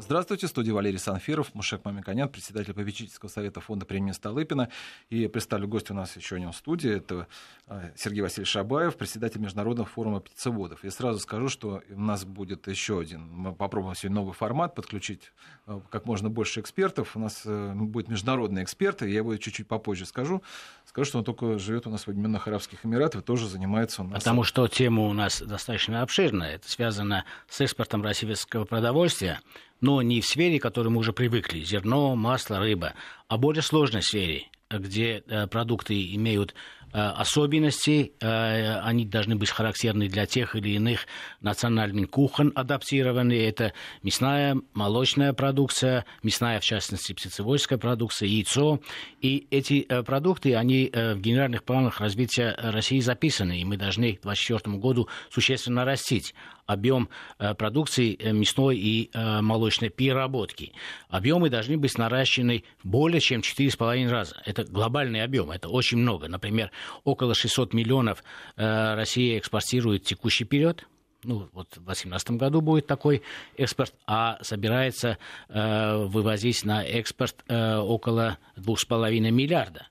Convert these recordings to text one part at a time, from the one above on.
Здравствуйте, в студии Валерий Санфиров, Мушек Мамиканян, председатель попечительского совета фонда премии Столыпина. И представлю гостя у нас еще один в студии. Это э, Сергей Васильевич Шабаев, председатель Международного форума птицеводов. Я сразу скажу, что у нас будет еще один. Мы попробуем сегодня новый формат, подключить э, как можно больше экспертов. У нас э, будет международные эксперты, я его чуть-чуть попозже скажу. Скажу, что он только живет у нас в Объединенных Арабских Эмиратах, тоже занимается у нас... Потому что тема у нас достаточно обширная. Это связано с экспортом российского продовольствия, но не в сфере, к которой мы уже привыкли. Зерно, масло, рыба, а более сложной сфере, где э, продукты имеют э, особенности, э, они должны быть характерны для тех или иных национальных кухонь адаптированы. Это мясная, молочная продукция, мясная, в частности, птицеводческая продукция, яйцо. И эти продукты, они в генеральных планах развития России записаны, и мы должны к 2024 году существенно растить объем э, продукции э, мясной и э, молочной переработки. Объемы должны быть наращены более чем 4,5 раза. Это глобальный объем, это очень много. Например, около 600 миллионов Россия экспортирует текущий период, ну, вот в 2018 году будет такой экспорт, а собирается э, вывозить на экспорт э, около 2,5 миллиарда.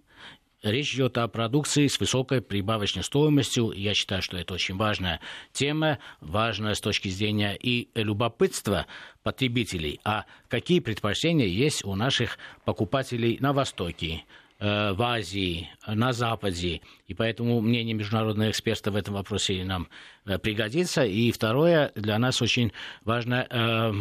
Речь идет о продукции с высокой прибавочной стоимостью. Я считаю, что это очень важная тема, важная с точки зрения и любопытства потребителей. А какие предпочтения есть у наших покупателей на Востоке? Э, в Азии, на Западе. И поэтому мнение международных экспертов в этом вопросе нам э, пригодится. И второе, для нас очень важно э,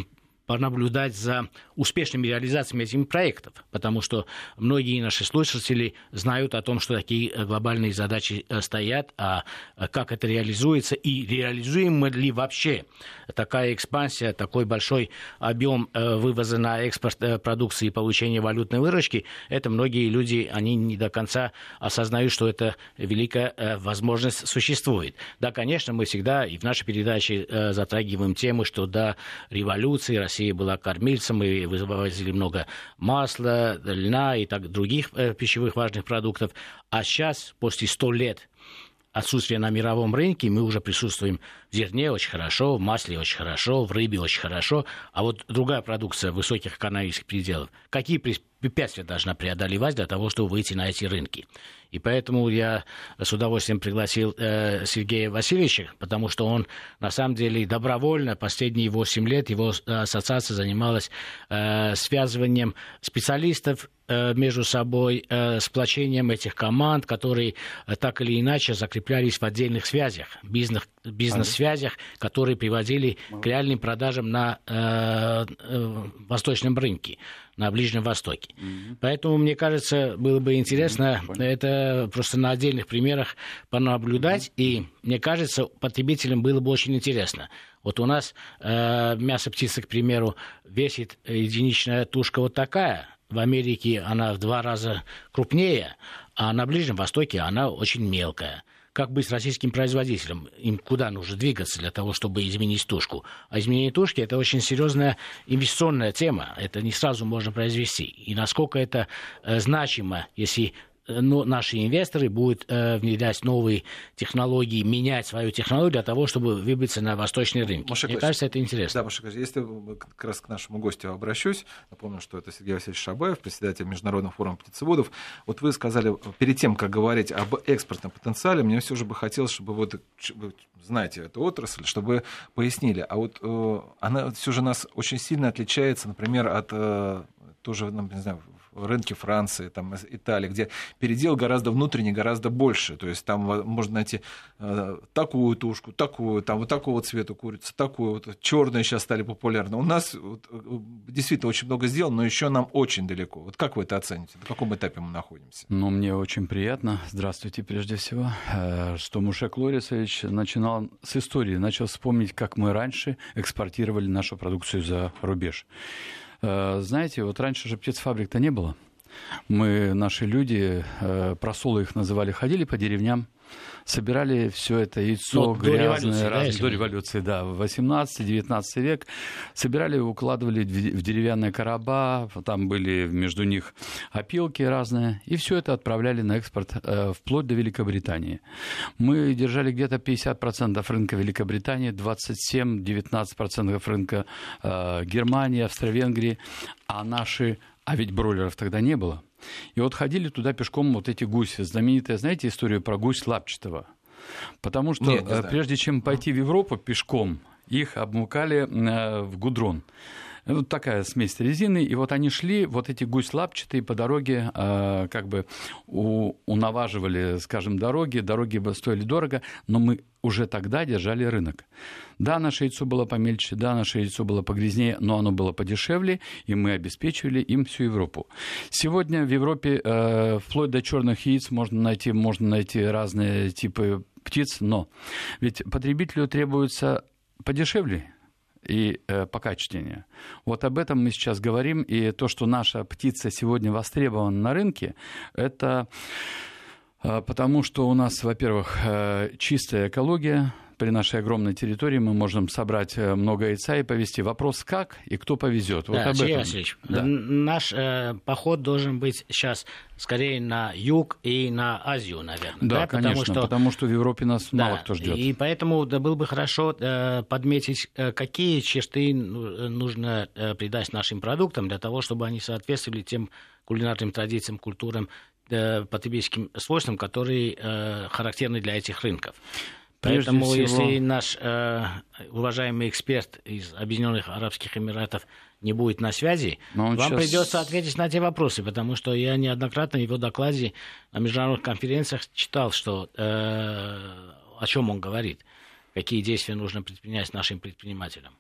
понаблюдать за успешными реализациями этих проектов, потому что многие наши слушатели знают о том, что такие э, глобальные задачи э, стоят, а э, как это реализуется и реализуем ли вообще такая экспансия, такой большой объем вывоза на экспорт продукции и получения валютной выручки, это многие люди, они не до конца осознают, что это великая возможность существует. Да, конечно, мы всегда и в нашей передаче затрагиваем тему, что до революции Россия Россия была кормильцем, и вывозили много масла, льна и так других э, пищевых важных продуктов. А сейчас, после 100 лет отсутствия на мировом рынке, мы уже присутствуем в зерне очень хорошо, в масле очень хорошо, в рыбе очень хорошо, а вот другая продукция высоких экономических пределов, какие препятствия должна преодолевать для того, чтобы выйти на эти рынки? И поэтому я с удовольствием пригласил э, Сергея Васильевича, потому что он на самом деле добровольно последние 8 лет его ассоциация занималась э, связыванием специалистов э, между собой, э, сплочением этих команд, которые э, так или иначе закреплялись в отдельных связях, бизнес, бизнес-связях, которые приводили к реальным продажам на э, э, восточном рынке на Ближнем Востоке. Mm-hmm. Поэтому, мне кажется, было бы интересно mm-hmm. это просто на отдельных примерах понаблюдать, mm-hmm. и, мне кажется, потребителям было бы очень интересно. Вот у нас э, мясо птицы, к примеру, весит единичная тушка вот такая, в Америке она в два раза крупнее, а на Ближнем Востоке она очень мелкая как быть с российским производителем, им куда нужно двигаться для того, чтобы изменить тушку. А изменение тушки – это очень серьезная инвестиционная тема, это не сразу можно произвести. И насколько это э, значимо, если но наши инвесторы будут э, внедрять новые технологии, менять свою технологию для того, чтобы выбиться на восточный рынок. Маша Мне кажется, это интересно. Да, Маша если как раз к нашему гостю обращусь, напомню, что это Сергей Васильевич Шабаев, председатель Международного форума птицеводов. Вот вы сказали, перед тем, как говорить об экспортном потенциале, мне все же бы хотелось, чтобы вот вы знаете эту отрасль, чтобы пояснили. А вот э, она все же нас очень сильно отличается, например, от э, тоже, ну, не знаю, рынке Франции, там, Италии, где передел гораздо внутренний, гораздо больше. То есть там можно найти э, такую тушку, такую, там вот такого цвета курицу, такую вот черные сейчас стали популярны. У нас вот, э, действительно очень много сделано, но еще нам очень далеко. Вот как вы это оцените? На каком этапе мы находимся? Ну, мне очень приятно. Здравствуйте, прежде всего, э, что Мушек Лорисович начинал с истории, начал вспомнить, как мы раньше экспортировали нашу продукцию за рубеж. Э, знаете, вот раньше же птицфабрик-то не было. Мы, наши люди, э, просолы их называли, ходили по деревням, собирали все это яйцо ну, грязное, до раз, да, до революции, да, в 18-19 век, собирали, укладывали в деревянные короба, там были между них опилки разные, и все это отправляли на экспорт э, вплоть до Великобритании. Мы держали где-то 50% рынка Великобритании, 27-19% рынка э, Германии, Австро-Венгрии, а наши, а ведь бройлеров тогда не было. И вот ходили туда пешком вот эти гуси. Знаменитая, знаете, историю про гусь Лапчатого? Потому что Нет, не э, прежде чем пойти в Европу пешком, их обмукали э, в гудрон. Вот такая смесь резины, и вот они шли, вот эти гусь лапчатые по дороге, э, как бы у, унаваживали, скажем, дороги, дороги стоили дорого, но мы уже тогда держали рынок. Да, наше яйцо было помельче, да, наше яйцо было погрязнее, но оно было подешевле, и мы обеспечивали им всю Европу. Сегодня в Европе э, вплоть до черных яиц можно найти, можно найти разные типы птиц, но ведь потребителю требуется подешевле и э, покачественнее. Вот об этом мы сейчас говорим, и то, что наша птица сегодня востребована на рынке, это потому что у нас, во-первых, э, чистая экология, при нашей огромной территории мы можем собрать э, много яйца и повезти. Вопрос как и кто повезет. Вот да, об этом. Васильевич, да. наш э, поход должен быть сейчас скорее на юг и на Азию, наверное. Да, да конечно, потому что, потому что в Европе нас да, мало кто ждет. И поэтому да, было бы хорошо э, подметить, э, какие черты нужно э, придать нашим продуктам для того, чтобы они соответствовали тем кулинарным традициям, культурам, потребительским свойствам, которые э, характерны для этих рынков. Прежде Поэтому, всего... если наш э, уважаемый эксперт из Объединенных Арабских Эмиратов не будет на связи, вам сейчас... придется ответить на эти вопросы, потому что я неоднократно в его докладе на международных конференциях читал, что э, о чем он говорит, какие действия нужно предпринять нашим предпринимателям.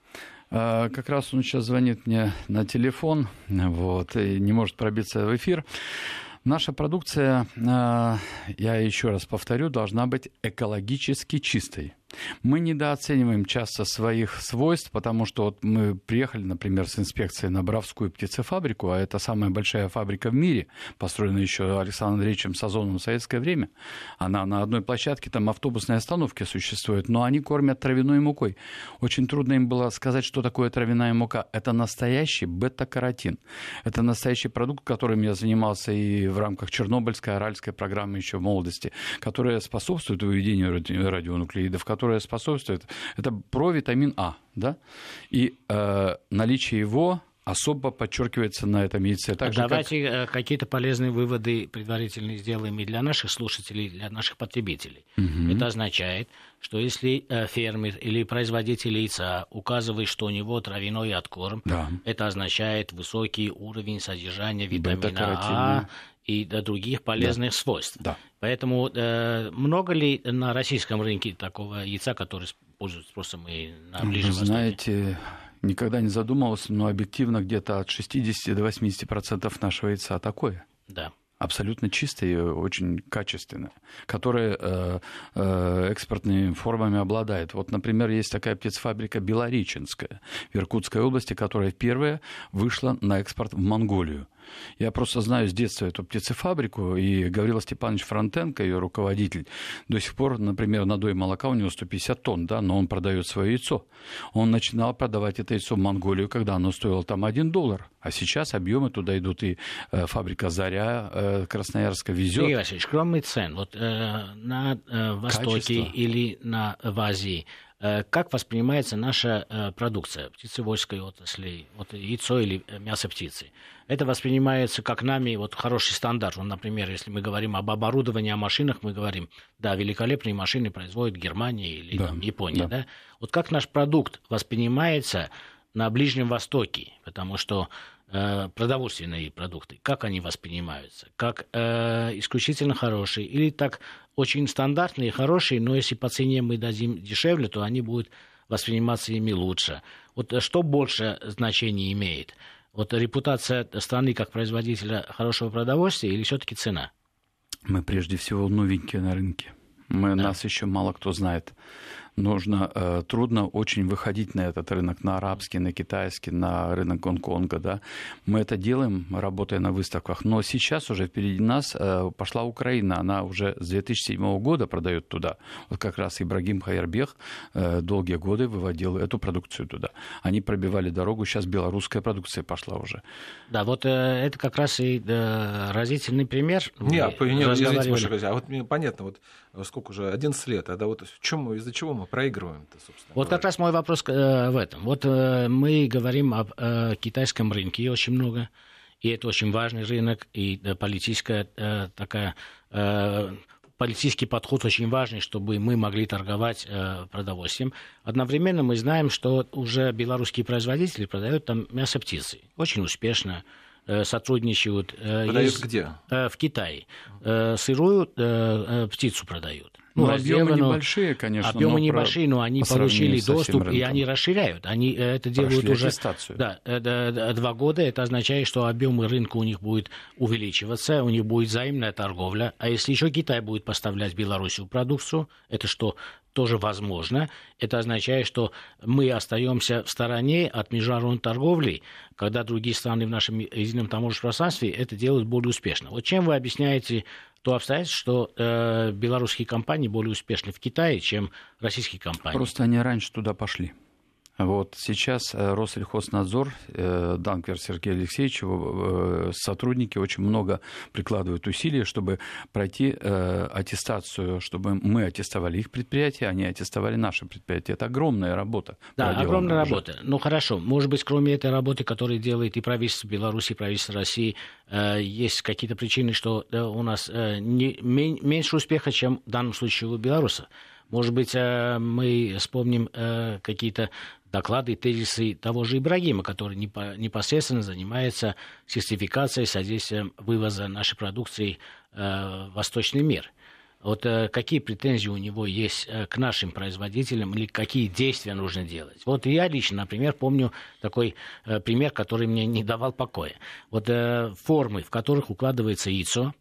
А, как раз он сейчас звонит мне на телефон, вот, и не может пробиться в эфир. Наша продукция, а, я еще раз повторю, должна быть экологически чистой. Мы недооцениваем часто своих свойств, потому что вот мы приехали, например, с инспекцией на Бравскую птицефабрику, а это самая большая фабрика в мире, построенная еще Александром Андреевичем Сазоновым в советское время. Она на одной площадке, там автобусные остановки существуют, но они кормят травяной мукой. Очень трудно им было сказать, что такое травяная мука. Это настоящий бета-каротин. Это настоящий продукт, которым я занимался и в рамках Чернобыльской, Аральской программы еще в молодости, которая способствует выведению радионуклеидов, которая способствует, это провитамин А, да, и э, наличие его особо подчеркивается на этом яйце. Так Давайте как... Э, какие-то полезные выводы предварительные сделаем и для наших слушателей, и для наших потребителей. Угу. Это означает, что если э, фермер или производитель яйца указывает, что у него травяной откорм, да. это означает высокий уровень содержания витамина А и до других полезных да. свойств. Да. Поэтому э, много ли на российском рынке такого яйца, который пользуется спросом и на Ближнем Вы знаете, никогда не задумывался, но объективно где-то от 60 до 80% нашего яйца такое. Да абсолютно чистое и очень качественное, которое э, э, экспортными формами обладает. Вот, например, есть такая птицефабрика Белореченская в Иркутской области, которая первая вышла на экспорт в Монголию. Я просто знаю с детства эту птицефабрику, и Гаврила Степанович Фронтенко, ее руководитель, до сих пор, например, надой молока у него 150 тонн, да, но он продает свое яйцо. Он начинал продавать это яйцо в Монголию, когда оно стоило там 1 доллар, а сейчас объемы туда идут, и э, фабрика «Заря» э, Красноярска везет. Сергей Васильевич, кроме цен, вот э, на э, Востоке Качество. или на, в Азии, как воспринимается наша э, продукция птицеводской отрасли, вот яйцо или мясо птицы? это воспринимается как нами вот хороший стандарт. Вот, например, если мы говорим об оборудовании, о машинах, мы говорим, да, великолепные машины производит Германия или да, там, Япония, да. да. Вот как наш продукт воспринимается на Ближнем Востоке, потому что э, продовольственные продукты, как они воспринимаются, как э, исключительно хорошие или так очень стандартные, хорошие, но если по цене мы дадим дешевле, то они будут восприниматься ими лучше. Вот э, что больше значения имеет – вот репутация страны как производителя хорошего продовольствия или все-таки цена? Мы прежде всего новенькие на рынке. Мы, да. Нас еще мало кто знает. Нужно, э, трудно очень выходить на этот рынок, на арабский, на китайский, на рынок Гонконга, да. Мы это делаем, работая на выставках, но сейчас уже впереди нас э, пошла Украина, она уже с 2007 года продает туда. Вот как раз Ибрагим Хайербех э, долгие годы выводил эту продукцию туда. Они пробивали дорогу, сейчас белорусская продукция пошла уже. Да, вот э, это как раз и э, разительный пример. Нет, извините, а вот мне понятно, вот сколько уже, 11 лет, а да вот в чем, из-за чего мы проигрываем-то, собственно Вот говоря? как раз мой вопрос э, в этом. Вот э, мы говорим об э, китайском рынке очень много, и это очень важный рынок, и э, политическая э, такая... Э, политический подход очень важный, чтобы мы могли торговать э, продовольствием. Одновременно мы знаем, что уже белорусские производители продают там мясо птицы. Очень успешно. Э, сотрудничают. Э, продают есть, где? Э, в Китае. Сырую птицу продают. Ну, ну объемы небольшие, конечно. Объемы небольшие, но они получили доступ, и они расширяют. Они это делают Прошли уже... Аттестацию. Да, два года. Это означает, что объемы рынка у них будет увеличиваться, у них будет взаимная торговля. А если еще Китай будет поставлять Белоруссию продукцию, это что? тоже возможно. Это означает, что мы остаемся в стороне от международной торговли, когда другие страны в нашем едином таможенном пространстве это делают более успешно. Вот чем вы объясняете то обстоятельство, что э, белорусские компании более успешны в Китае, чем российские компании? Просто они раньше туда пошли. Вот сейчас э, Россельхознадзор, э, Данквер Сергей Алексеевич, э, сотрудники очень много прикладывают усилий, чтобы пройти аттестацию, чтобы мы аттестовали их предприятия, они аттестовали наши предприятия. Это огромная работа. Да, огромная уже. работа. Ну хорошо, может быть, кроме этой работы, которую делает и правительство Беларуси, и правительство России, есть какие-то причины, что у нас не, меньше успеха, чем в данном случае у белоруса. Может быть, мы вспомним какие-то доклады тезисы того же Ибрагима, который непосредственно занимается сертификацией, содействием вывоза нашей продукции э, в восточный мир. Вот э, какие претензии у него есть э, к нашим производителям или какие действия нужно делать? Вот я лично, например, помню такой пример, который мне не давал покоя. Вот формы, в которых укладывается яйцо,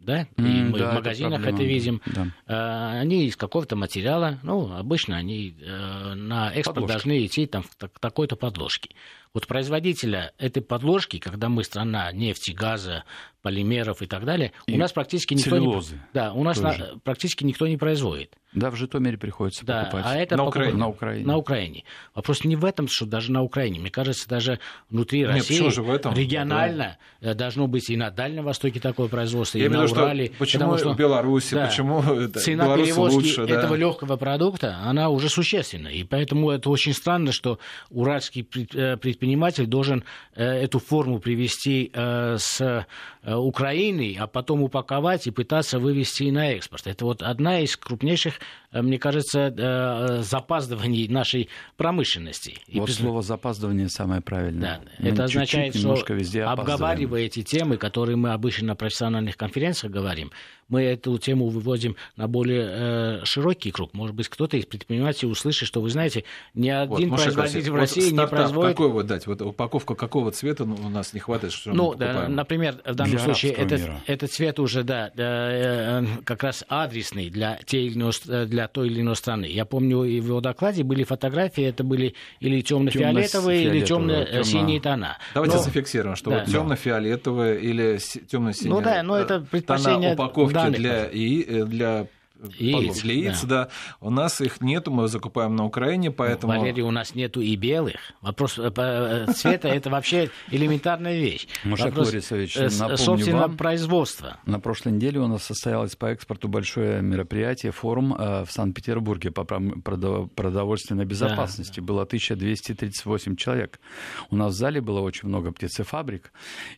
да, и mm, мы да, в магазинах это, это видим. Да. Э, они из какого-то материала, ну, обычно они э, на экспорт Подложки. должны идти там в такой-то подложке. Вот производителя этой подложки, когда мы страна нефти, газа, полимеров и так далее, и у нас практически никто целлюлозы не, да, у нас на, практически никто не производит. Да, в Житомире приходится да, покупать. А это на, покупать, Украине. на Украине. На Украине. Вопрос не в этом, что даже на Украине. Мне кажется, даже внутри Нет, России же в этом? регионально да. должно быть и на Дальнем Востоке такое производство, Я и на Урале. Что, почему потому, что, в Беларуси, да, почему цена Беларусь перевозки лучше, да? этого легкого продукта, она уже существенна. И поэтому это очень странно, что уральский э, предприниматель должен э, эту форму привести э, с Украины, а потом упаковать и пытаться вывести на экспорт. Это вот одна из крупнейших Э, мне кажется, э, запаздываний нашей промышленности. Вот И слово запаздывание самое правильное. Да, мы это означает, что обговаривая эти темы, которые мы обычно на профессиональных конференциях говорим, мы эту тему выводим на более э, широкий круг. Может быть, кто-то из предпринимателей услышит, что, вы знаете, ни один вот, производитель в России вот не производит... какой вот дать? Вот упаковка какого цвета ну, у нас не хватает, что Ну, да, например, в данном для случае этот, этот цвет уже, да, э, как раз адресный для, те или иной, для для той или иной страны. Я помню, в его докладе были фотографии, это были или темно-фиолетовые, или темно-синие тона. Давайте но... зафиксируем, что да. вот темно-фиолетовые или темно-синие ну, да, но это предпочтение упаковки для, и, э, для Яиц, яиц, да. да. У нас их нету, мы закупаем на Украине, поэтому... Ну, Валерий, у нас нету и белых. Вопрос э, э, цвета – это вообще элементарная вещь. Мушек Лорисович, э, собственно, вам, производство. На прошлой неделе у нас состоялось по экспорту большое мероприятие, форум в Санкт-Петербурге по продовольственной безопасности. Да. Было 1238 человек. У нас в зале было очень много птицефабрик.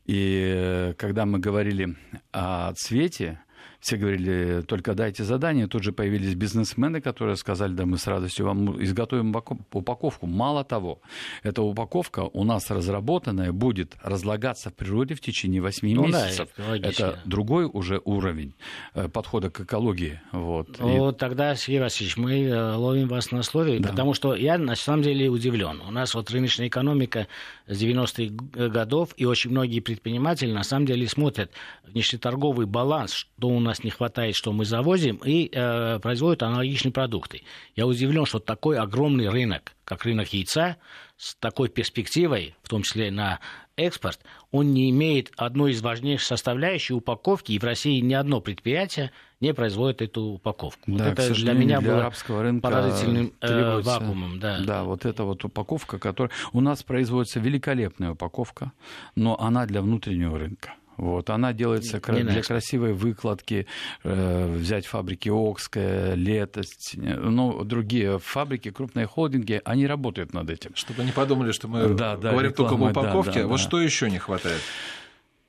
И когда мы говорили о цвете, все говорили, только дайте задание. Тут же появились бизнесмены, которые сказали, да, мы с радостью вам изготовим упаковку. Мало того, эта упаковка у нас разработанная будет разлагаться в природе в течение 8 ну, месяцев. Да, это, это другой уже уровень э, подхода к экологии. Вот. Ну, И... тогда, Сергей Васильевич, мы э, ловим вас на слове, да. потому что я на самом деле удивлен. У нас вот рыночная экономика с 90-х годов, и очень многие предприниматели на самом деле смотрят внешнеторговый баланс, что у нас не хватает, что мы завозим, и э, производят аналогичные продукты. Я удивлен, что такой огромный рынок, как рынок яйца, с такой перспективой, в том числе на экспорт, он не имеет одной из важнейших составляющих упаковки, и в России ни одно предприятие не производит эту упаковку. Да, вот это для меня для было арабского рынка поразительным э, вакуумом. Да. да, вот эта вот упаковка, которая... У нас производится великолепная упаковка, но она для внутреннего рынка. Вот, она делается не для красивой выкладки. Э, взять фабрики Окская, Летость, ну, другие фабрики, крупные холдинги, они работают над этим. Чтобы не подумали, что мы да, да, говорим только об упаковке. Да, да, вот да. что еще не хватает?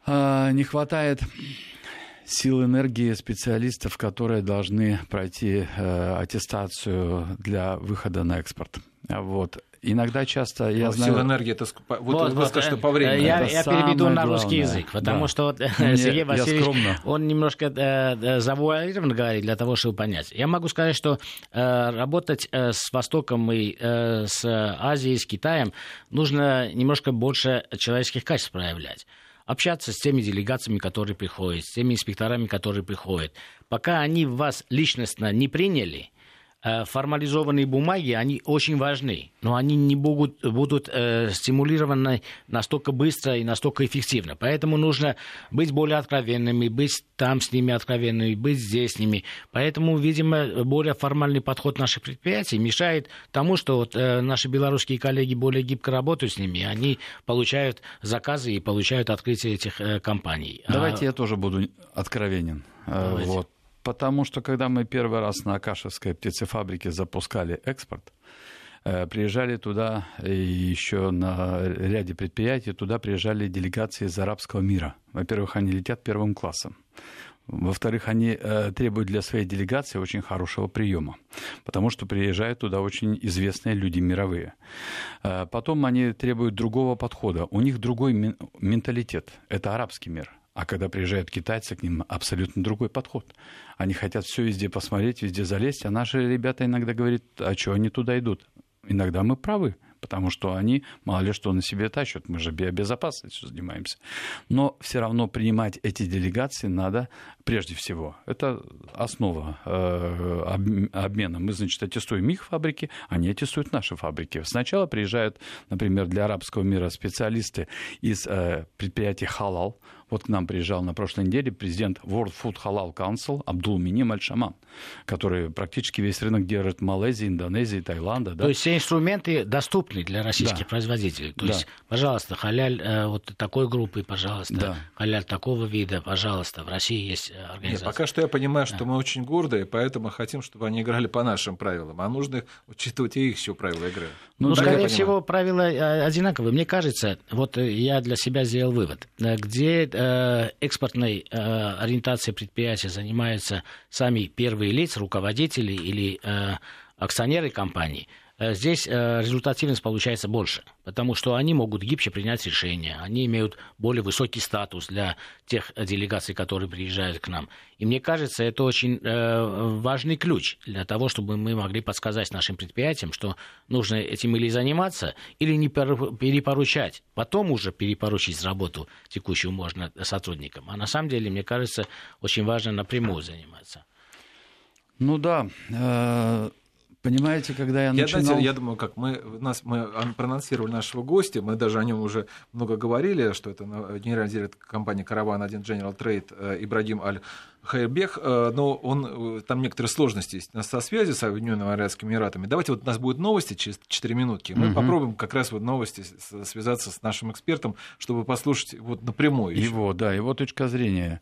А, не хватает сил энергии специалистов, которые должны пройти э, аттестацию для выхода на экспорт. Вот. Иногда часто я Но знаю... Сила энергии, это вот, вот, вот что по времени. Я, я переведу на русский язык, потому да. что вот, Мне, Сергей Васильевич, он немножко э, завуалированно говорит для того, чтобы понять. Я могу сказать, что э, работать э, с Востоком и э, с Азией, с Китаем нужно немножко больше человеческих качеств проявлять общаться с теми делегациями, которые приходят, с теми инспекторами, которые приходят. Пока они вас личностно не приняли, Э, формализованные бумаги, они очень важны, но они не будут, будут э, стимулированы настолько быстро и настолько эффективно. Поэтому нужно быть более откровенными, быть там с ними откровенными, быть здесь с ними. Поэтому, видимо, более формальный подход наших предприятий мешает тому, что вот, э, наши белорусские коллеги более гибко работают с ними, они получают заказы и получают открытие этих э, компаний. Давайте а... я тоже буду откровенен. Э, Давайте. Вот Потому что когда мы первый раз на Акашевской птицефабрике запускали экспорт, э, приезжали туда и еще на ряде предприятий, туда приезжали делегации из арабского мира. Во-первых, они летят первым классом. Во-вторых, они э, требуют для своей делегации очень хорошего приема, потому что приезжают туда очень известные люди мировые. Э, потом они требуют другого подхода. У них другой менталитет. Это арабский мир. А когда приезжают китайцы, к ним абсолютно другой подход. Они хотят все везде посмотреть, везде залезть, а наши ребята иногда говорят, а что они туда идут? Иногда мы правы, потому что они мало ли что на себе тащат, мы же биобезопасностью занимаемся. Но все равно принимать эти делегации надо прежде всего. Это основа э, обмена. Мы, значит, аттестуем их фабрики, они аттестуют наши фабрики. Сначала приезжают, например, для арабского мира специалисты из э, предприятий «Халал», вот к нам приезжал на прошлой неделе президент World Food Halal Council Абдул Миним Аль-Шаман, который практически весь рынок держит Малайзии, Индонезии, Таиланда. Да? То есть все инструменты доступны для российских да. производителей. То да. есть, пожалуйста, халяль э, вот такой группы, пожалуйста, да. халяль такого вида, пожалуйста. В России есть э, организация. Нет, пока что я понимаю, что да. мы очень гордые, поэтому хотим, чтобы они играли по нашим правилам. А нужно учитывать и их еще правила игры. Ну, ну скорее всего, правила э, одинаковые. Мне кажется, вот я для себя сделал вывод. Где экспортной э, ориентацией предприятия занимаются сами первые лица, руководители или э, акционеры компании – Э, здесь э, результативность получается больше, потому что они могут гибче принять решения, они имеют более высокий статус для тех делегаций, которые приезжают к нам. И мне кажется, это очень э, важный ключ для того, чтобы мы могли подсказать нашим предприятиям, что нужно этим или заниматься, или не перепоручать. Потом уже перепоручить работу текущую можно сотрудникам. А на самом деле, мне кажется, очень важно напрямую заниматься. Ну да, Понимаете, когда я начинал... Я, знаете, я думаю, как мы, нас, мы проанонсировали нашего гостя, мы даже о нем уже много говорили, что это генеральный директор компании «Караван-1 General Trade» э, Ибрагим Аль Хайрбех, э, но он, э, там некоторые сложности есть со связью с Объединенными Арабскими Эмиратами. Давайте вот у нас будут новости через 4 минутки. Мы угу. попробуем как раз вот новости связаться с нашим экспертом, чтобы послушать вот напрямую. Еще. Его, да, его точка зрения.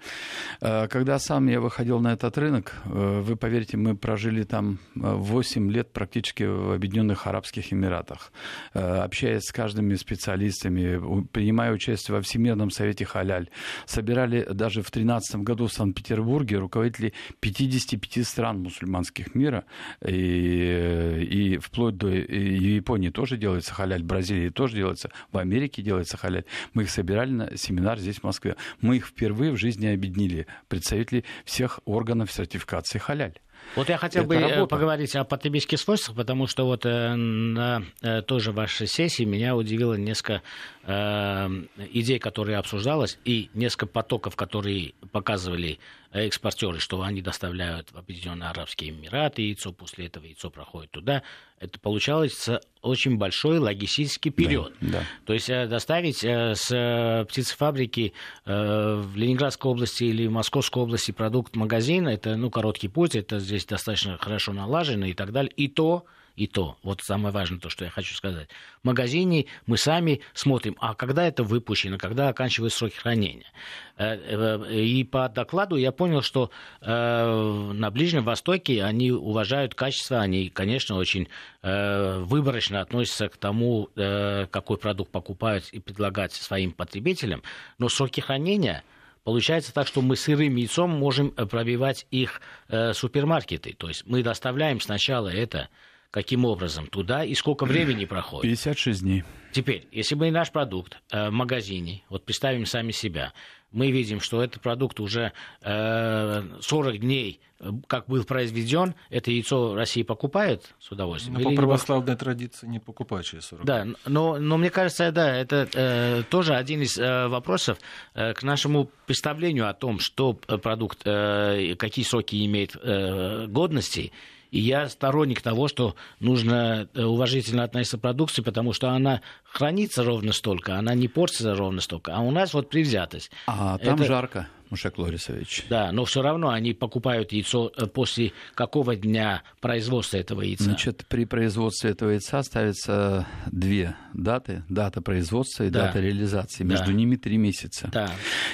Э, когда сам я выходил на этот рынок, вы поверьте, мы прожили там 8 лет практически в Объединенных Арабских Эмиратах, общаясь с каждыми специалистами, принимая участие во Всемирном Совете Халяль. Собирали даже в 2013 году в Санкт-Петербурге Петербурге руководители 55 стран мусульманских мира, и, и вплоть до и Японии тоже делается халяль, в Бразилии тоже делается, в Америке делается халяль. Мы их собирали на семинар здесь, в Москве. Мы их впервые в жизни объединили, представители всех органов сертификации халяль. Вот я хотел Это бы э, работа. поговорить о потребительских свойствах, потому что вот э, на э, тоже вашей сессии меня удивило несколько э, идей, которые обсуждалось, и несколько потоков, которые показывали экспортеры, что они доставляют в Объединенные Арабские Эмираты яйцо, после этого яйцо проходит туда. Это получается очень большой логистический период. Да, да. То есть э, доставить э, с э, птицефабрики в Ленинградской области или в Московской области продукт магазина, это ну, короткий путь, это здесь достаточно хорошо налажено и так далее. И то и то. Вот самое важное то, что я хочу сказать. В магазине мы сами смотрим, а когда это выпущено, когда оканчиваются сроки хранения. Э, э, и по докладу я понял, что э, на Ближнем Востоке они уважают качество, они, конечно, очень выборочно относятся к тому, какой продукт покупают и предлагать своим потребителям. Но сроки хранения Получается так, что мы сырым яйцом можем пробивать их э, супермаркеты. То есть мы доставляем сначала это каким образом туда и сколько времени проходит. 56 дней. Теперь, если мы наш продукт э, в магазине, вот представим сами себя, мы видим, что этот продукт уже э, 40 дней э, как был произведен, это яйцо России покупает с удовольствием? Но по православной не... традиции не покупают через 40 Да, но, но мне кажется, да, это э, тоже один из э, вопросов э, к нашему представлению о том, что продукт, э, какие сроки имеет э, годности, и я сторонник того, что нужно э, уважительно относиться к продукции, потому что она хранится ровно столько, она не портится ровно столько. А у нас вот привзятость. А там Это... жарко. Мушек Лорисович. Да, но все равно они покупают яйцо э, после какого дня производства этого яйца? Значит, при производстве этого яйца ставятся две даты. Дата производства и да. дата реализации. Между да. ними три месяца. Да.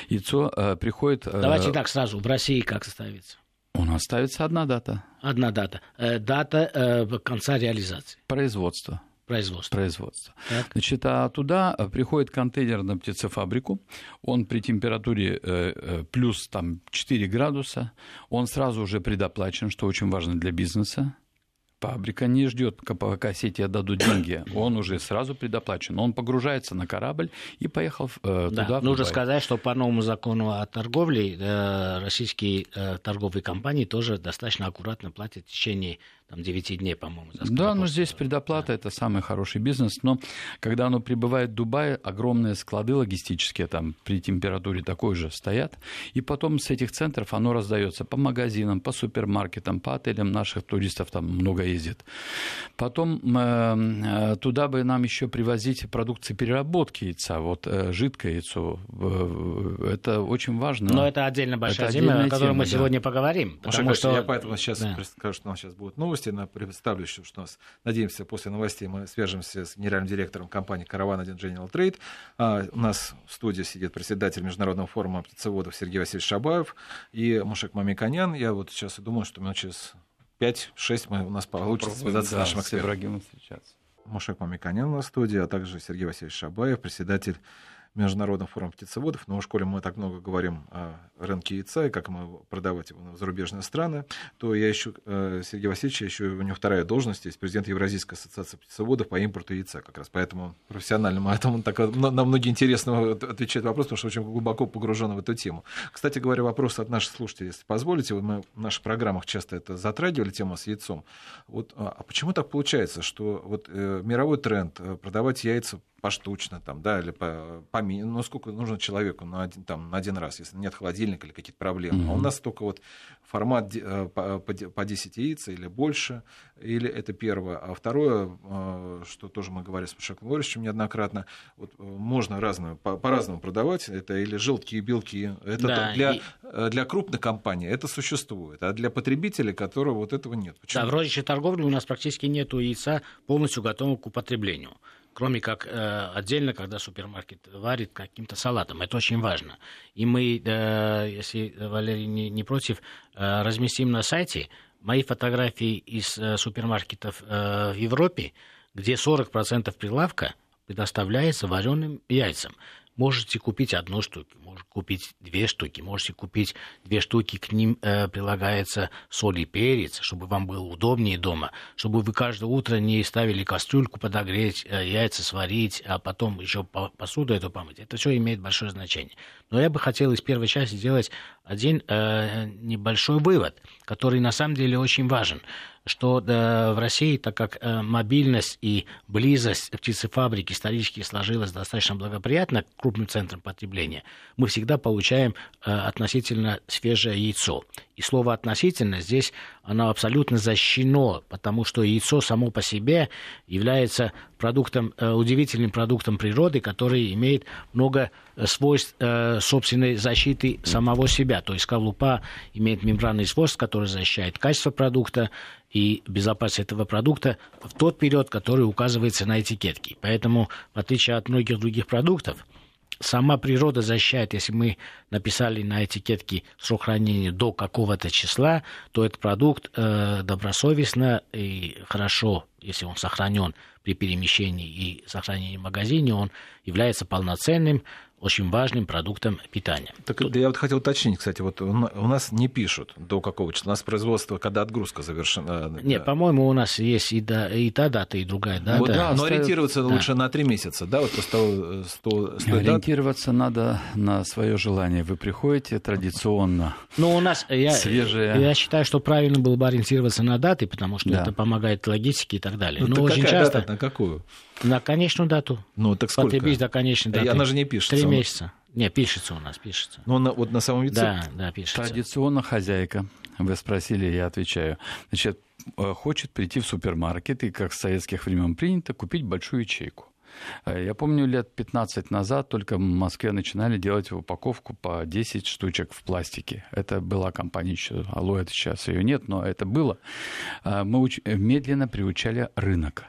Яйцо э, приходит... Э... Давайте так сразу. В России как ставится? У нас ставится одна дата. Одна дата. Э, дата э, конца реализации. Производство. Производство. Производство. Так. Значит, а туда э, приходит контейнер на птицефабрику, он при температуре э, э плюс там, 4 градуса, он сразу уже предоплачен, что очень важно для бизнеса. Фабрика не ждет, пока сети отдадут деньги. Он уже сразу предоплачен. Он погружается на корабль и поехал э, да. туда. Нужно сказать, что по новому закону о торговле э, российские э, торговые компании тоже достаточно аккуратно платят в течение там 9 дней, по-моему. Да, но здесь предоплата да. это самый хороший бизнес, но когда оно прибывает в Дубае, огромные склады логистические там при температуре такой же стоят, и потом с этих центров оно раздается по магазинам, по супермаркетам, по отелям наших туристов там много ездит. Потом э, э туда бы нам еще привозить продукции переработки яйца, вот э, жидкое яйцо, э, это очень важно. Но это отдельно большая это тема, о которой мы да. сегодня поговорим. Потому что... Я поэтому сейчас да. скажу, что у нас сейчас будут новости новости. На представлю, что у нас, надеемся, после новостей мы свяжемся с генеральным директором компании «Караван 1 General Trade». А, у нас в студии сидит председатель Международного форума птицеводов Сергей Васильевич Шабаев и Мушек Мамиканян. Я вот сейчас думаю, что минут через 5-6 мы, у нас получится связаться да, с нашим экспертом. Мушек Мамиканян на студии, а также Сергей Васильевич Шабаев, председатель Международным форумом птицеводов, но в школе мы так много говорим о рынке яйца и как мы продавать его в зарубежные страны, то я ищу э, Сергея Васильевича, еще у него вторая должность, есть президент Евразийской ассоциации птицеводов по импорту яйца как раз, поэтому профессионально поэтому так на многие интересные отвечает вопрос, потому что очень глубоко погружен в эту тему. Кстати говоря, вопрос от наших слушателей, если позволите, мы в наших программах часто это затрагивали, тема с яйцом. Вот, а, а почему так получается, что вот э, мировой тренд э, продавать яйца поштучно, там, да, или по, по ну, сколько нужно человеку на один, там, на один раз, если нет холодильника или какие-то проблемы. Mm-hmm. А у нас только вот формат э, по, по 10 яиц или больше, или это первое. А второе, э, что тоже мы говорили с Машаком Борисовичем неоднократно, вот э, можно разную, по, по-разному продавать, это или желтки и белки, это да, для, и... для крупных компаний это существует, а для потребителей, которого вот этого нет. Почему? Да, в розничной торговле у нас практически нет яйца полностью готового к употреблению кроме как э, отдельно, когда супермаркет варит каким-то салатом. Это очень важно. И мы, э, если Валерий не, не против, э, разместим на сайте мои фотографии из э, супермаркетов э, в Европе, где 40% прилавка предоставляется вареным яйцам. Можете купить одну штуку, можете купить две штуки, можете купить две штуки, к ним э, прилагается соль и перец, чтобы вам было удобнее дома, чтобы вы каждое утро не ставили кастрюльку подогреть, э, яйца сварить, а потом еще посуду эту помыть. Это все имеет большое значение. Но я бы хотел из первой части сделать один э, небольшой вывод, который на самом деле очень важен что да, в России, так как э, мобильность и близость птицефабрики исторически сложилась достаточно благоприятно к крупным центрам потребления, мы всегда получаем э, относительно свежее яйцо. И слово «относительно» здесь оно абсолютно защищено, потому что яйцо само по себе является продуктом, э, удивительным продуктом природы, который имеет много э, свойств собственной защиты самого себя. То есть скорлупа имеет мембранный свойств, который защищает качество продукта и безопасность этого продукта в тот период, который указывается на этикетке. Поэтому, в отличие от многих других продуктов, сама природа защищает, если мы написали на этикетке срок хранения до какого-то числа, то этот продукт э, добросовестно и хорошо, если он сохранен при перемещении и сохранении в магазине, он является полноценным очень важным продуктом питания. Так Тут... я вот хотел уточнить, кстати, вот у нас не пишут до какого числа. У нас производство, когда отгрузка завершена. Нет, да. по-моему, у нас есть и, да, и та дата, и другая дата. Вот, да, но ориентироваться да. лучше на три месяца, да? Вот по 100, 100, 100 Ориентироваться дат. надо на свое желание. Вы приходите традиционно. Ну, у нас я, свежие... я считаю, что правильно было бы ориентироваться на даты, потому что да. это помогает логистике и так далее. Ну, но очень какая часто... дата, на какую? На конечную дату. Ну, так сколько? Потребить до конечной даты. И она же не пишется. Три месяца. Не, пишется у нас, пишется. Ну, на, вот на самом виде? Да, да, пишется. Традиционно хозяйка, вы спросили, я отвечаю. Значит, э, хочет прийти в супермаркет и, как с советских времен принято, купить большую ячейку. Э, я помню, лет 15 назад только в Москве начинали делать упаковку по 10 штучек в пластике. Это была компания еще, алло, это сейчас ее нет, но это было. Э, мы медленно приучали рынок.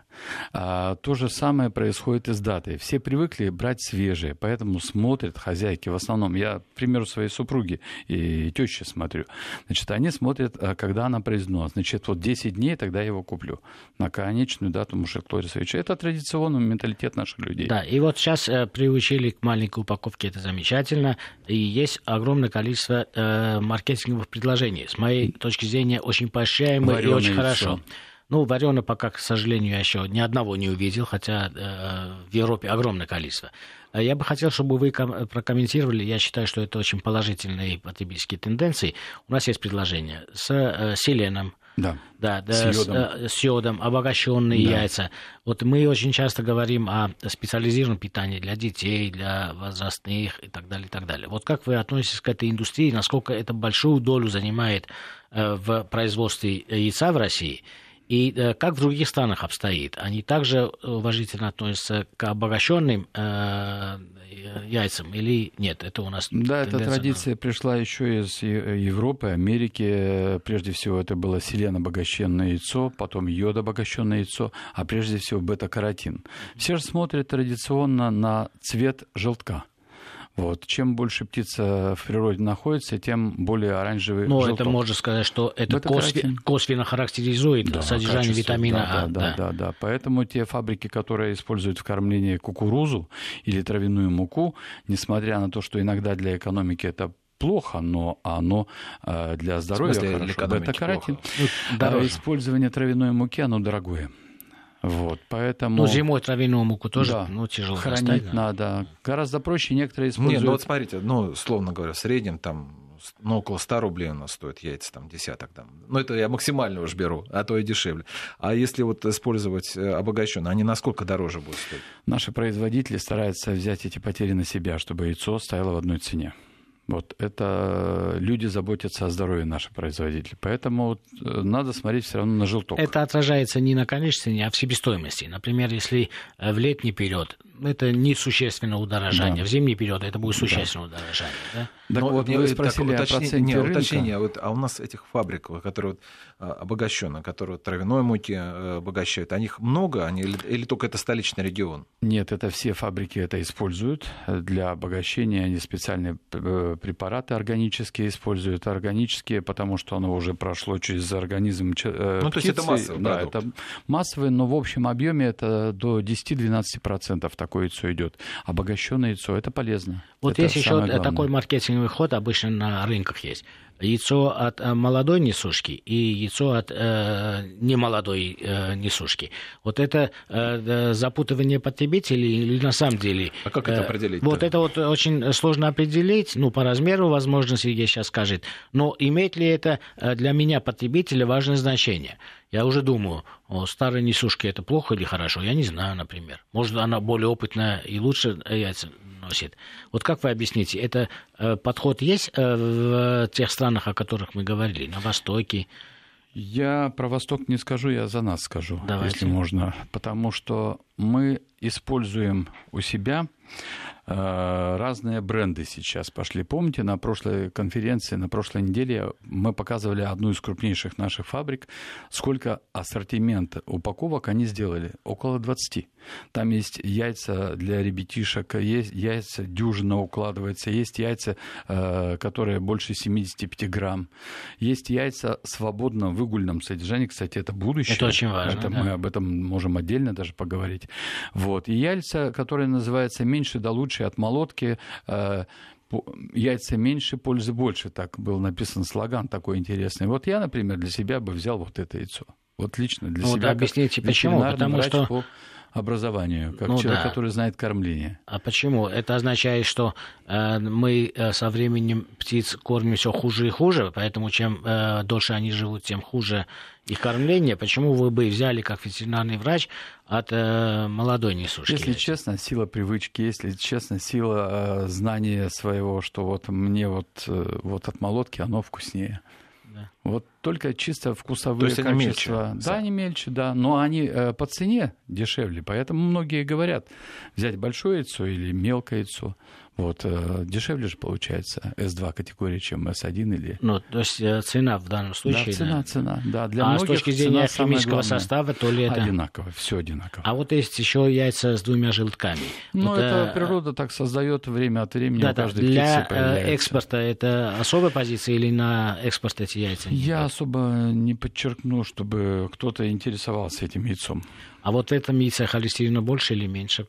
А, то же самое происходит и с датой. Все привыкли брать свежие, поэтому смотрят хозяйки. В основном, я, к примеру, своей супруги и тещи смотрю. Значит, они смотрят, а, когда она произносит. Значит, вот 10 дней, тогда я его куплю. На конечную дату Мушек Лорисовича. Это традиционный менталитет наших людей. Да, и вот сейчас э, приучили к маленькой упаковке, это замечательно. И есть огромное количество э, маркетинговых предложений. С моей точки зрения, очень поощряемые и очень яйцо. хорошо. Ну, варено пока, к сожалению, я еще ни одного не увидел, хотя э, в Европе огромное количество. А я бы хотел, чтобы вы прокомментировали, я считаю, что это очень положительные потребительские тенденции. У нас есть предложение с э, селеном, да. Да, да, с, йодом. С, э, с йодом, обогащенные да. яйца. Вот мы очень часто говорим о специализированном питании для детей, для возрастных и так далее, и так далее. Вот как вы относитесь к этой индустрии, насколько это большую долю занимает э, в производстве яйца в России? И э, как в других странах обстоит? Они также уважительно относятся к обогащенным э, яйцам или нет? Это у нас Да, эта традиция на... пришла еще из Европы, Америки. Прежде всего это было селен обогащенное яйцо, потом йод обогащенное яйцо, а прежде всего бета-каротин. Все же смотрят традиционно на цвет желтка. Вот. Чем больше птица в природе находится, тем более оранжевый Но желток. это можно сказать, что это косвенно, косвенно характеризует да, содержание витамина да, А. Да, да, да, да. Поэтому те фабрики, которые используют в кормлении кукурузу или травяную муку, несмотря на то, что иногда для экономики это плохо, но оно э, для здоровья хорошо. Бета-каротин. Ну, использование травяной муки, оно дорогое. Вот, поэтому... Ну, зимой травяную муку тоже да, ну, тяжело хранить достать, да. надо. Гораздо проще некоторые используют... Нет, ну вот смотрите, ну, словно говоря, в среднем там ну, около 100 рублей у нас стоит яйца, там, десяток. Там. Ну, это я максимально уж беру, а то и дешевле. А если вот использовать э, обогащенные, они насколько дороже будут стоить? Наши производители стараются взять эти потери на себя, чтобы яйцо стояло в одной цене. Вот это люди заботятся о здоровье наших производителей. Поэтому вот, э, надо смотреть все равно на желток. Это отражается не на конечности, а в себестоимости. Например, если э, в летний период это несущественное удорожание, да. в зимний период это будет существенное да. удорожание. Да? Так Но вот вы спросили так, уточни, о проценте не, уточнение, вот, а у нас этих фабрик, которые вот, а, обогащены, которые травяной муки э, обогащают, о них много они, или, или только это столичный регион? Нет, это все фабрики это используют для обогащения, они специальные препараты органические используют, органические, потому что оно уже прошло через организм э, Ну, птицы. то есть это массовый Да, продукт. это массовый, но в общем объеме это до 10-12% такое яйцо идет. Обогащенное яйцо, это полезно. Вот это есть еще главное. такой маркетинговый ход, обычно на рынках есть яйцо от э, молодой несушки и яйцо от э, немолодой э, несушки. Вот это э, запутывание потребителей или на самом деле... А как это э, определить? Вот это вот очень сложно определить, ну, по размеру, возможно, Сергей сейчас скажет, но имеет ли это э, для меня, потребителя, важное значение? Я уже думаю, о, старой несушке это плохо или хорошо? Я не знаю, например. Может, она более опытная и лучше яйца носит. Вот как вы объясните, это э, подход есть э, в тех странах, о которых мы говорили, на Востоке? Я про Восток не скажу, я за нас скажу, Давайте. если можно. Потому что мы используем у себя Э, разные бренды сейчас пошли. Помните, на прошлой конференции, на прошлой неделе мы показывали одну из крупнейших наших фабрик, сколько ассортимента упаковок они сделали? Около 20. Там есть яйца для ребятишек, есть яйца дюжина укладывается, есть яйца, э, которые больше 75 грамм, есть яйца в свободном выгульном содержании, кстати, это будущее. Это очень важно. Это да. мы об этом можем отдельно даже поговорить. Вот. И яйца, которые называются меньше да лучше от молотки, э, яйца меньше, пользы больше. Так был написан слоган такой интересный. Вот я, например, для себя бы взял вот это яйцо. Вот лично для ну, себя. Вот объясните, почему? Потому что... по образованию, как ну, человек, да. который знает кормление. А почему? Это означает, что э, мы э, со временем птиц кормим все хуже и хуже, поэтому чем э, дольше они живут, тем хуже их кормление. Почему вы бы взяли, как ветеринарный врач, от э, молодой несушки? Если честно, сила привычки, если честно, сила э, знания своего, что вот мне вот, э, вот от молотки оно вкуснее. Да. Вот только чисто вкусовые То есть они качества. мельче, да, они мельче, да, но они э, по цене дешевле, поэтому многие говорят взять большое яйцо или мелкое яйцо. Вот, э, дешевле же получается S2 категории, чем S1 или... Ну, то есть э, цена в данном случае... Да, цена, да. цена, да. Для а с многих точки зрения химического состава, то ли это... Одинаково, все одинаково. А вот есть еще яйца с двумя желтками. Ну, вот, это э, природа так создает время от времени Да, у да, каждой для птицы э, появляется. экспорта это особая позиция или на экспорт эти яйца? Я идут? особо не подчеркну, чтобы кто-то интересовался этим яйцом. А вот в этом яйце холестерина больше или меньше?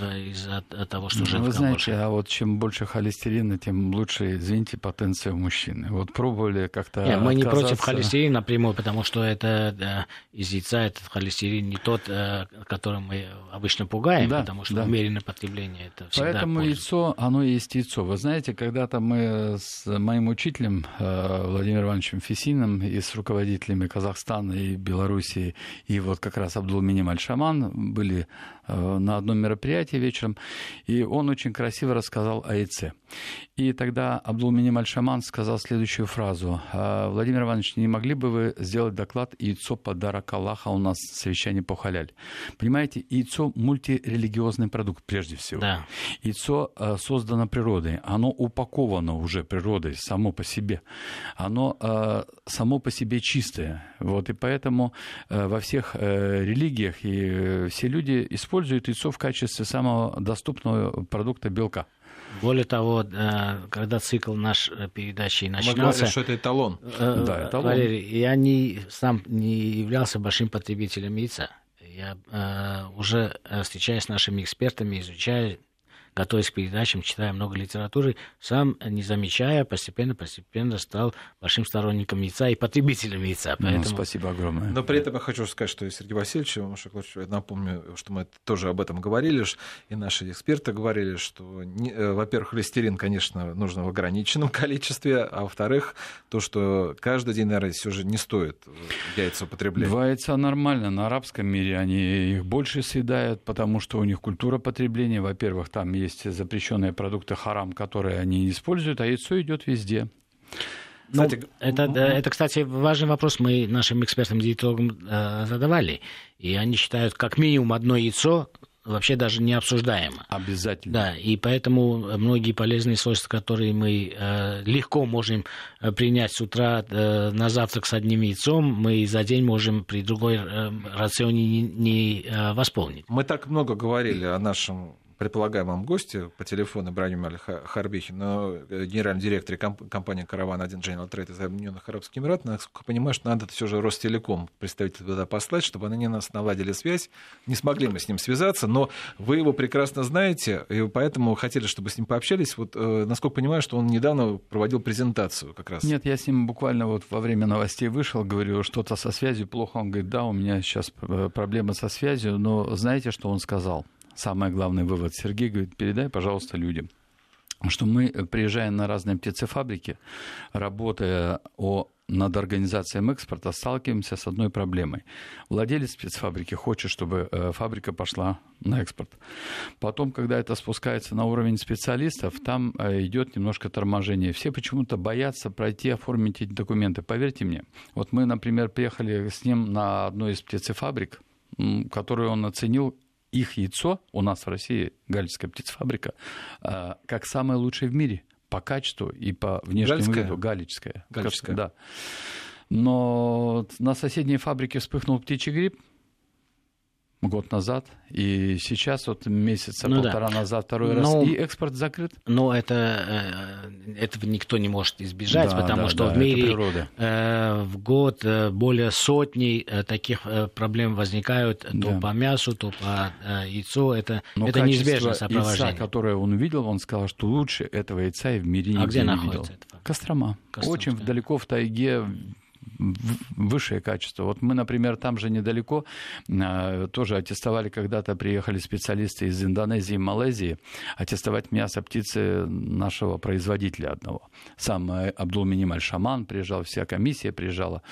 Э, Из-за того, что Ну, желтка Вы знаете, больше. а вот чем больше холестерина, тем лучше, извините, потенция у мужчины. Вот пробовали как-то Не, мы не против холестерина напрямую, потому что это да, из яйца этот холестерин не тот, э, которым мы обычно пугаем, Да, потому что да. умеренное потребление это всегда Поэтому польза. яйцо, оно есть яйцо. Вы знаете, когда-то мы с моим учителем э, Владимиром Ивановичем Фесиным и с руководителями Казахстана и Белоруссии, и вот как раз Абдулминим Аль-Шаман были э, на одном мероприятии вечером, и он очень красиво рассказал о яйце. И тогда Абдулминим Аль-Шаман сказал следующую фразу. «А, Владимир Иванович, не могли бы вы сделать доклад «Яйцо – подарок Аллаха» у нас в совещании по халяль? Понимаете, яйцо – мультирелигиозный продукт прежде всего. Да. Яйцо э, создано природой, оно упаковано уже природой само по себе, оно э, само по себе чистое. Вот, и поэтому э, во всех э, религиях и э, все люди используют яйцо в качестве самого доступного продукта белка. Более того, э, когда цикл наш э, передачи Мы начинался... говорили, что это эталон. Э, Да, эталон. Валерий, я не, сам не являлся большим потребителем яйца. Я э, уже встречаясь с нашими экспертами, изучая, готовясь к передачам, читая много литературы, сам, э, не замечая, постепенно-постепенно стал большим сторонником яйца и потребителем яйца. Ну, Поэтому... спасибо огромное. Но при этом я хочу сказать, что и Сергей Васильевич, и Маша я напомню, что мы тоже об этом говорили, и наши эксперты говорили, что, э, во-первых, холестерин, конечно, нужно в ограниченном количестве, а во-вторых, то, что каждый день, наверное, все же не стоит э, яйца употреблять. Два яйца нормально. На арабском мире они их больше съедают, потому что у них культура потребления. Во-первых, там есть запрещенные продукты харам, которые они используют, а яйцо идет везде. Ну, Кстати, это, это, кстати, важный вопрос мы нашим экспертам-диетологам э, задавали. И они считают, как минимум одно яйцо вообще даже не обсуждаемо. Обязательно. Да, и поэтому многие полезные свойства, которые мы э, легко можем э, принять с утра э, на завтрак с одним яйцом, мы за день можем при другой э, рационе не, не, э, восполнить. Мы так много говорили о нашем предполагаемом госте по телефону Ибрагиме Аль Харбихе, но э, генеральном директоре комп- компании «Караван-1» General Trade из Объединенных Арабских Эмиратов, насколько что надо все же Ростелеком представителя туда послать, чтобы они нас наладили связь. Не смогли мы с ним связаться, но вы его прекрасно знаете, и поэтому хотели, чтобы с ним пообщались. Вот, э, насколько понимаю, что он недавно проводил презентацию как раз. Нет, я с ним буквально вот во время новостей вышел, говорю, что-то со связью плохо. Он говорит, да, у меня сейчас э, проблема со связью, но знаете, что он сказал? Самый главный вывод. Сергей говорит, передай, пожалуйста, людям, что мы, э, приезжая на разные птицефабрики, работая о над организацией экспорта сталкиваемся с одной проблемой. Владелец спецфабрики хочет, чтобы э, фабрика пошла на экспорт. Потом, когда это спускается на уровень специалистов, там э, идет немножко торможение. Все почему-то боятся пройти, оформить эти документы. Поверьте мне, вот мы, например, приехали с ним на одну из птицефабрик, которую он оценил их яйцо, у нас в России Галицкая птицефабрика, э, как самое лучшее в мире по качеству и по внешнему Галицкая? виду. Галическая. Галическая. Да. Но на соседней фабрике вспыхнул птичий грипп год назад, и сейчас вот месяца Ну да. полтора назад второй Но- раз, и экспорт закрыт. Но это, э, этого никто не может избежать, Да, потому да, что да, в это мире э, в год э, более сотни таких проблем возникают то Да. по мясу, то по яйцу. Это, Но это качество неизбежное яйца, сопровождение. которое он увидел, он сказал, что лучше этого яйца и в мире А нигде где не находится видел. фабрика? Кострома. Костромская. Очень далеко в тайге высшее качество. Вот мы, например, там же недалеко э, тоже аттестовали, когда-то приехали специалисты из Индонезии и Малайзии аттестовать мясо птицы нашего производителя одного. Сам э, Абдул Минималь Шаман приезжал, вся комиссия приезжала.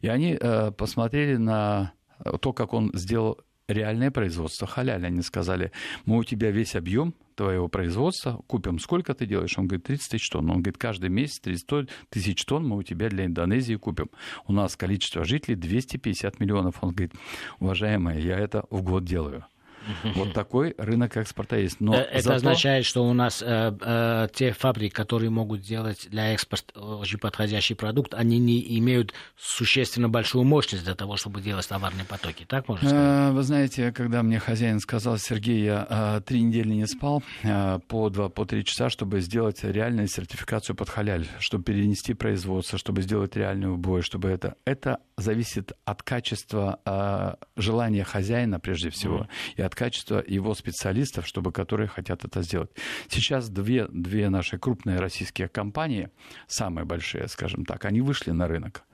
И они э, посмотрели на то, как он сделал реальное производство халяль. Они сказали, мы у тебя весь объем твоего производства купим. Сколько ты делаешь? Он говорит, 30 тысяч тонн. Он говорит, каждый месяц 30 тысяч тонн мы у тебя для Индонезии купим. У нас количество жителей 250 миллионов. Он говорит, уважаемые, я это в год делаю. Вот такой рынок экспорта есть. Но Э, Это зато- означает, что у нас э, э, те фабрики, которые могут делать для экспорта очень подходящий продукт, они не имеют существенно большую мощность для того, чтобы делать товарные потоки. Так можно сказать? Э, Вы знаете, когда мне хозяин сказал, Сергей, я э, три недели не спал э, по два, по три часа, чтобы сделать реальную сертификацию под халяль, чтобы перенести производство, чтобы сделать реальный убой, чтобы это... Это зависит от качества э, желания хозяина, прежде всего, и от качества его специалистов, чтобы которые хотят это сделать. Сейчас две, две наши крупные российские компании, самые большие, скажем так, они вышли на рынок.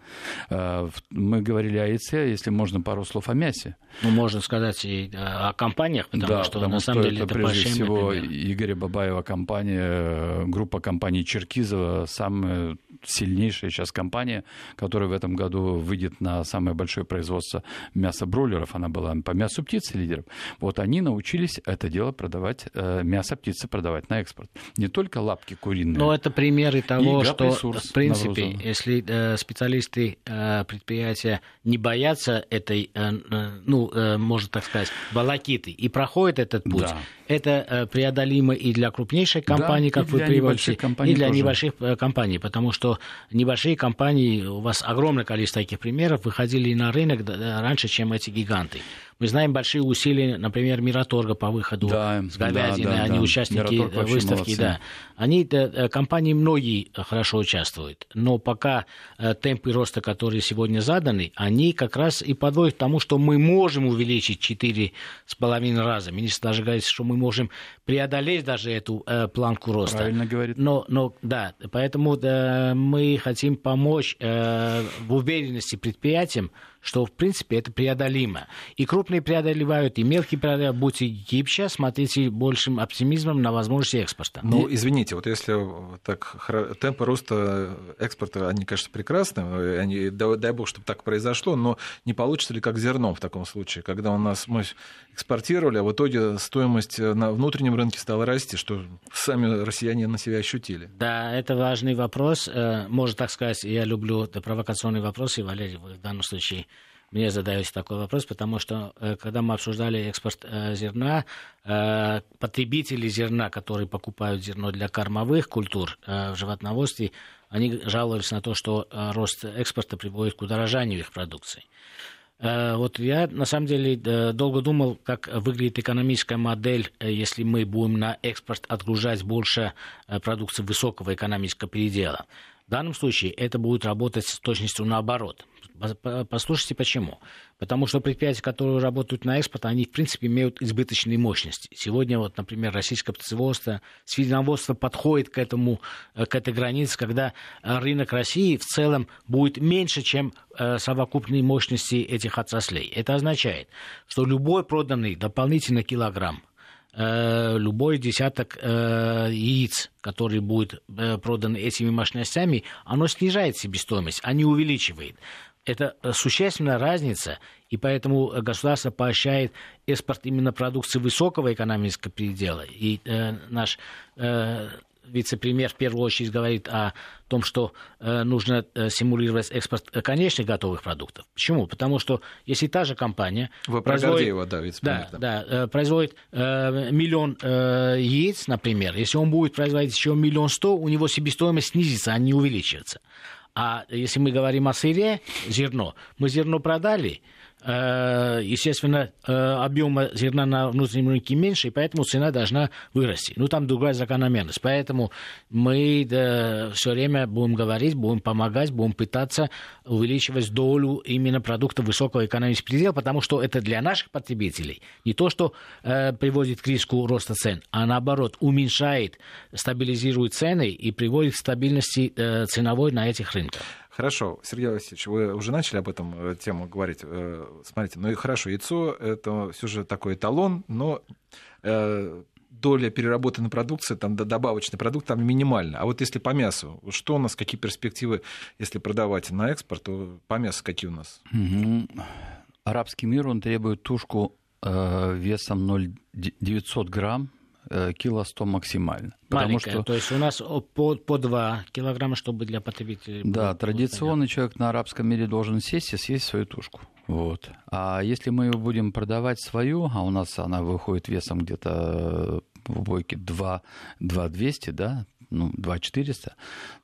Э, Мы говорили о яйце, если можно пару слов о мясе. Ну, можно сказать и э, о компаниях, потому да, что потому на самом что деле это это прежде всего например. Игоря Бабаева компания, э, группа компаний Черкизова, самая сильнейшая сейчас компания, которая в этом году выйдет на самое большое производство мяса бройлеров. Она была по мясу птицы лидером. Вот они научились это дело продавать, мясо птицы продавать на экспорт. Не только лапки куриные. Но это примеры того, что, в принципе, если специалисты э, предприятия не боятся этой, э, э, ну, можно так сказать, волокиты и проходят этот путь, Да. Это э, преодолимо и для крупнейшей компании, и как вы приводите, компаний и для тоже. небольших э, компаний, потому что небольшие компании, у вас огромное количество таких примеров, выходили на рынок да, да, раньше, чем эти гиганты. Мы знаем большие усилия, например, Мираторга по выходу Да, с говядины, да, да, они да. участники Мираторг э, вообще выставки, да. Они, компании многие хорошо участвуют, но пока темпы роста, которые сегодня заданы, они как раз и подводят к тому, что мы можем увеличить 4,5 раза. Министр даже говорит, что мы можем преодолеть даже эту э, планку роста. Правильно говорит. Но, но да, поэтому да, мы хотим помочь э, в уверенности предприятиям, что в принципе это преодолимо. И крупные преодолевают, и мелкие преодолевают. Будьте гибче, смотрите большим оптимизмом на возможности экспорта. Ну, извините, вот если так темпы роста экспорта, они, конечно, прекрасны, они, дай, дай бог, чтобы так произошло, но не получится ли как зерном в таком случае, когда у нас мы экспортировали, а в итоге стоимость на внутреннем рынке стала расти, что сами россияне на себя ощутили. Да, это важный вопрос. Э, Можно так сказать, я люблю провокационные вопросы, Валерий, в данном случае мне задаете такой вопрос, потому что э, когда мы обсуждали экспорт э, зерна, э, потребители зерна, которые покупают зерно для кормовых культур в животноводстве, они жаловались на то, что рост экспорта приводит к удорожанию их продукции. Вот я на самом деле долго думал, как выглядит экономическая модель, если мы будем на экспорт отгружать больше продукции высокого экономического передела. В данном случае это будет работать с точностью наоборот. Пос- по- Послушайте почему. Потому что предприятия, которые работают на экспорт, они, в принципе, имеют избыточные мощности. Сегодня, вот, например, российское птицеводство, свиноводство подходит к, этому, э, к этой границе, когда э, рынок России в целом будет меньше, чем э, совокупные мощности этих отраслей. Это означает, что любой проданный дополнительный килограмм любой десяток яиц, который будет продан этими мощностями, оно снижает себестоимость, а не увеличивает. Это существенная разница, и поэтому государство поощряет экспорт именно продукции высокого экономического предела. И э, наш э, вице-премьер в первую очередь говорит о том, что э, нужно э, симулировать экспорт конечных готовых продуктов. Почему? Потому что если та же компания... Вы про производит, Гордеева, да. Да, да. да э, производит э, миллион э, яиц, например, если он будет производить еще миллион сто, у него себестоимость снизится, а не увеличивается. А если мы говорим о сыре, зерно, мы зерно продали, естественно, э, объема зерна на внутреннем рынке меньше, и поэтому цена должна вырасти. Ну, там другая закономерность. Поэтому мы да, все время будем говорить, будем помогать, будем пытаться увеличивать долю именно продуктов высокого экономического предела, потому что это для наших потребителей не то, что э, приводит к риску роста цен, а наоборот уменьшает, стабилизирует цены и приводит к стабильности э, ценовой на этих рынках. Хорошо, Сергей Васильевич, вы уже начали об этом э, тему говорить. Э, смотрите, ну и хорошо, яйцо это все же такой эталон, но э, доля переработанной продукции, там добавочный продукт там минимальна. А вот если по мясу, что у нас, какие перспективы, если продавать на экспорт, то по мясу какие у нас? Угу. Арабский мир, он требует тушку э, весом 0,900 грамм кило 100 максимально. Потому что... то есть у нас по, по 2 килограмма, чтобы для потребителей... Да, традиционный человек на арабском мире должен сесть и съесть свою тушку. Вот. А если мы будем продавать свою, а у нас она выходит весом где-то в бойке 2, 2 200, да, ну, 2 400,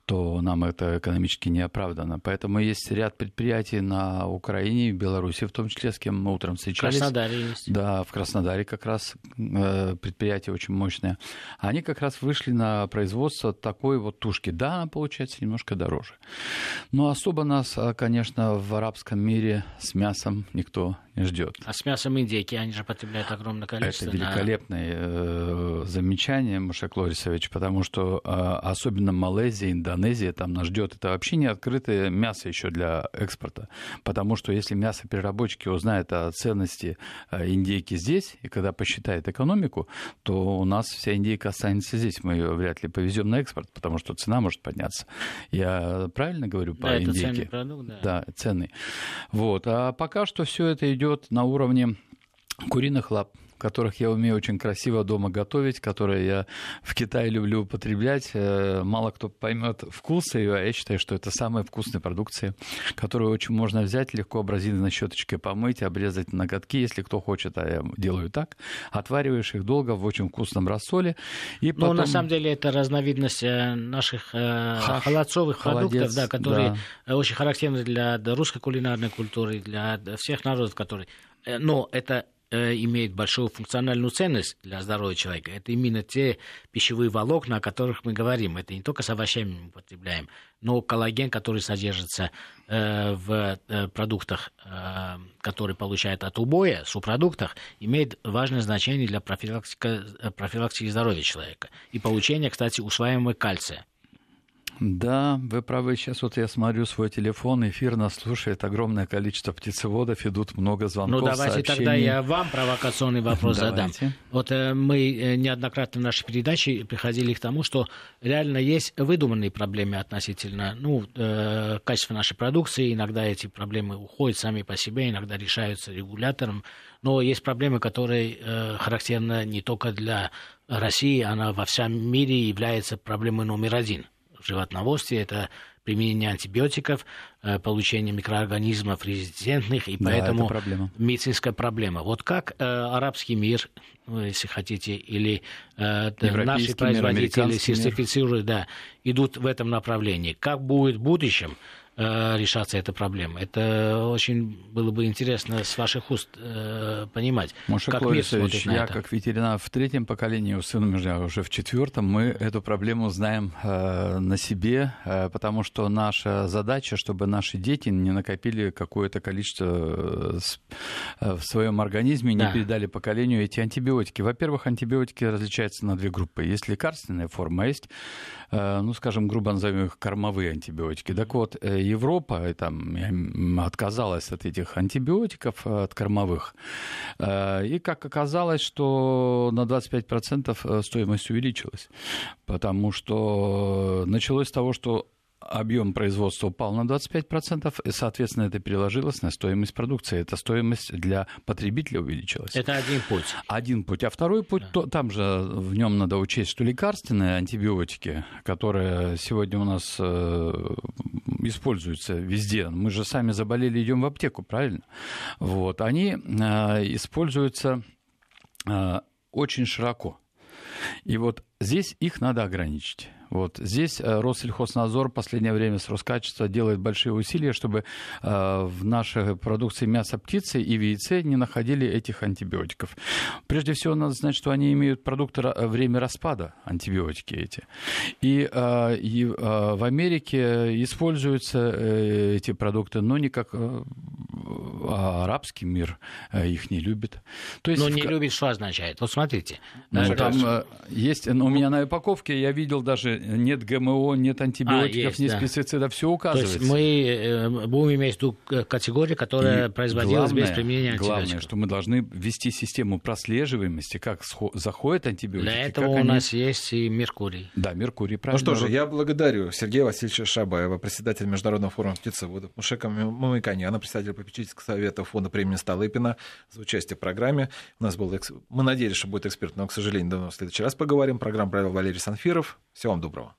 то нам это экономически не оправдано. Поэтому есть ряд предприятий на Украине в Беларуси, в том числе, с кем мы утром встречались. В Краснодаре есть. Да, в Краснодаре как раз э, предприятие очень мощное. Они как раз вышли на производство такой вот тушки. Да, она получается немножко дороже. Но особо нас, э, конечно, в арабском мире с мясом никто ждет. А с мясом индейки они же потребляют огромное количество. Это великолепное да. э, замечание, Мушек Лорисович, потому что э, особенно Малайзия, Индонезия, там нас ждет, это вообще не открытое мясо еще для экспорта. Потому что если мясопереработчики узнают о ценности э, индейки здесь, и когда посчитает экономику, то у нас вся индейка останется здесь. Мы ее вряд ли повезем на экспорт, потому что цена может подняться. Я правильно говорю по да, индейке? Это ценный продукт, да. Да, ценный. Вот. А пока что все это идет на уровне куриных лап которых я умею очень красиво дома готовить, которые я в Китае люблю употреблять. Э, мало кто поймет вкус ее, а я считаю, что это самая вкусная продукция, которую очень можно взять, легко абразивной щеточкой помыть, обрезать ноготки, если кто хочет, а я делаю так. Отвариваешь их долго в очень вкусном рассоле. И потом... Ну, на самом деле, это разновидность э, наших э, Хаш, холодцовых холодец, продуктов, да, которые да. очень характерны для русской кулинарной культуры, для всех народов, которые... Но это имеет большую функциональную ценность для здоровья человека, это именно те пищевые волокна, о которых мы говорим. Это не только с овощами мы употребляем, но коллаген, который содержится э, в э, продуктах, э, которые получают от убоя, субпродуктах, имеет важное значение для профилактики, э, профилактики здоровья человека и получения, кстати, усваиваемого кальция. Да, вы правы. Сейчас вот я смотрю свой телефон, эфир нас слушает огромное количество птицеводов, идут много звонков, Ну, давайте сообщений. тогда я вам провокационный вопрос задам. Вот э, мы э, неоднократно в нашей передаче приходили к тому, что реально есть выдуманные проблемы относительно ну, э, качества нашей продукции. Иногда эти проблемы уходят сами по себе, иногда решаются регулятором. Но есть проблемы, которые э, характерны не только для России, она во всем мире является проблемой номер один – животноводстве, это применение антибиотиков, э, получение микроорганизмов резистентных, и поэтому да, проблема. медицинская проблема. Вот как э, арабский мир, ну, если хотите, или э, наши производители сертифицируют, да, идут в этом направлении. Как будет в будущем? Э, решаться эта проблема. Это очень было бы интересно с ваших уст э, понимать. Маша как Клорисович, я это. как ветеринар в третьем поколении, у сына меня уже в четвертом, мы эту проблему знаем э, на себе, э, потому что наша задача, чтобы наши дети не накопили какое-то количество э, э в своем организме, не да. передали поколению эти антибиотики. Во-первых, антибиотики различаются на две группы. Есть лекарственная форма, а есть, э, ну, скажем, грубо назовем их кормовые антибиотики. Так вот, э, Европа там, отказалась от этих антибиотиков, от кормовых. И как оказалось, что на 25% стоимость увеличилась. Потому что началось с того, что объем производства упал на 25%, и, соответственно, это переложилось на стоимость продукции. Эта стоимость для потребителя увеличилась. Это один путь. Один путь. А второй путь, да. то, там же в нем надо учесть, что лекарственные антибиотики, которые сегодня у нас э, используются везде, мы же сами заболели, идем в аптеку, правильно? Вот, они э, используются э, очень широко. И вот здесь их надо ограничить. Вот. Здесь э, Россельхознадзор в последнее время с Роскачества делает большие усилия, чтобы э, в нашей продукции мяса птицы и в яйце не находили этих антибиотиков. Прежде всего, надо знать, что они имеют продукты время распада, антибиотики эти. И, э, и в Америке используются эти продукты, но не как а арабский мир их не любит. То есть но не в... любит, что означает? Вот смотрите. Ну, там есть, ну, у меня на упаковке я видел даже нет ГМО, нет антибиотиков, а, есть, нет да. пестицидов, все указывается. То есть мы э, будем иметь ту категорию, которая и производилась главное, без применения антибиотиков. Главное, что мы должны ввести систему прослеживаемости, как заходят антибиотики. Для этого у они... нас есть и Меркурий. Да, Меркурий, правильно. Ну что же, я благодарю Сергея Васильевича Шабаева, председателя Международного форума птицеводов, Мушека Мамыканяна, председателя попечительского совета фонда премии Столыпина за участие в программе. У нас был, мы надеялись, что будет эксперт, но, к сожалению, до в следующий раз поговорим. Программа провел Валерий Санфиров. Всего вам доброго.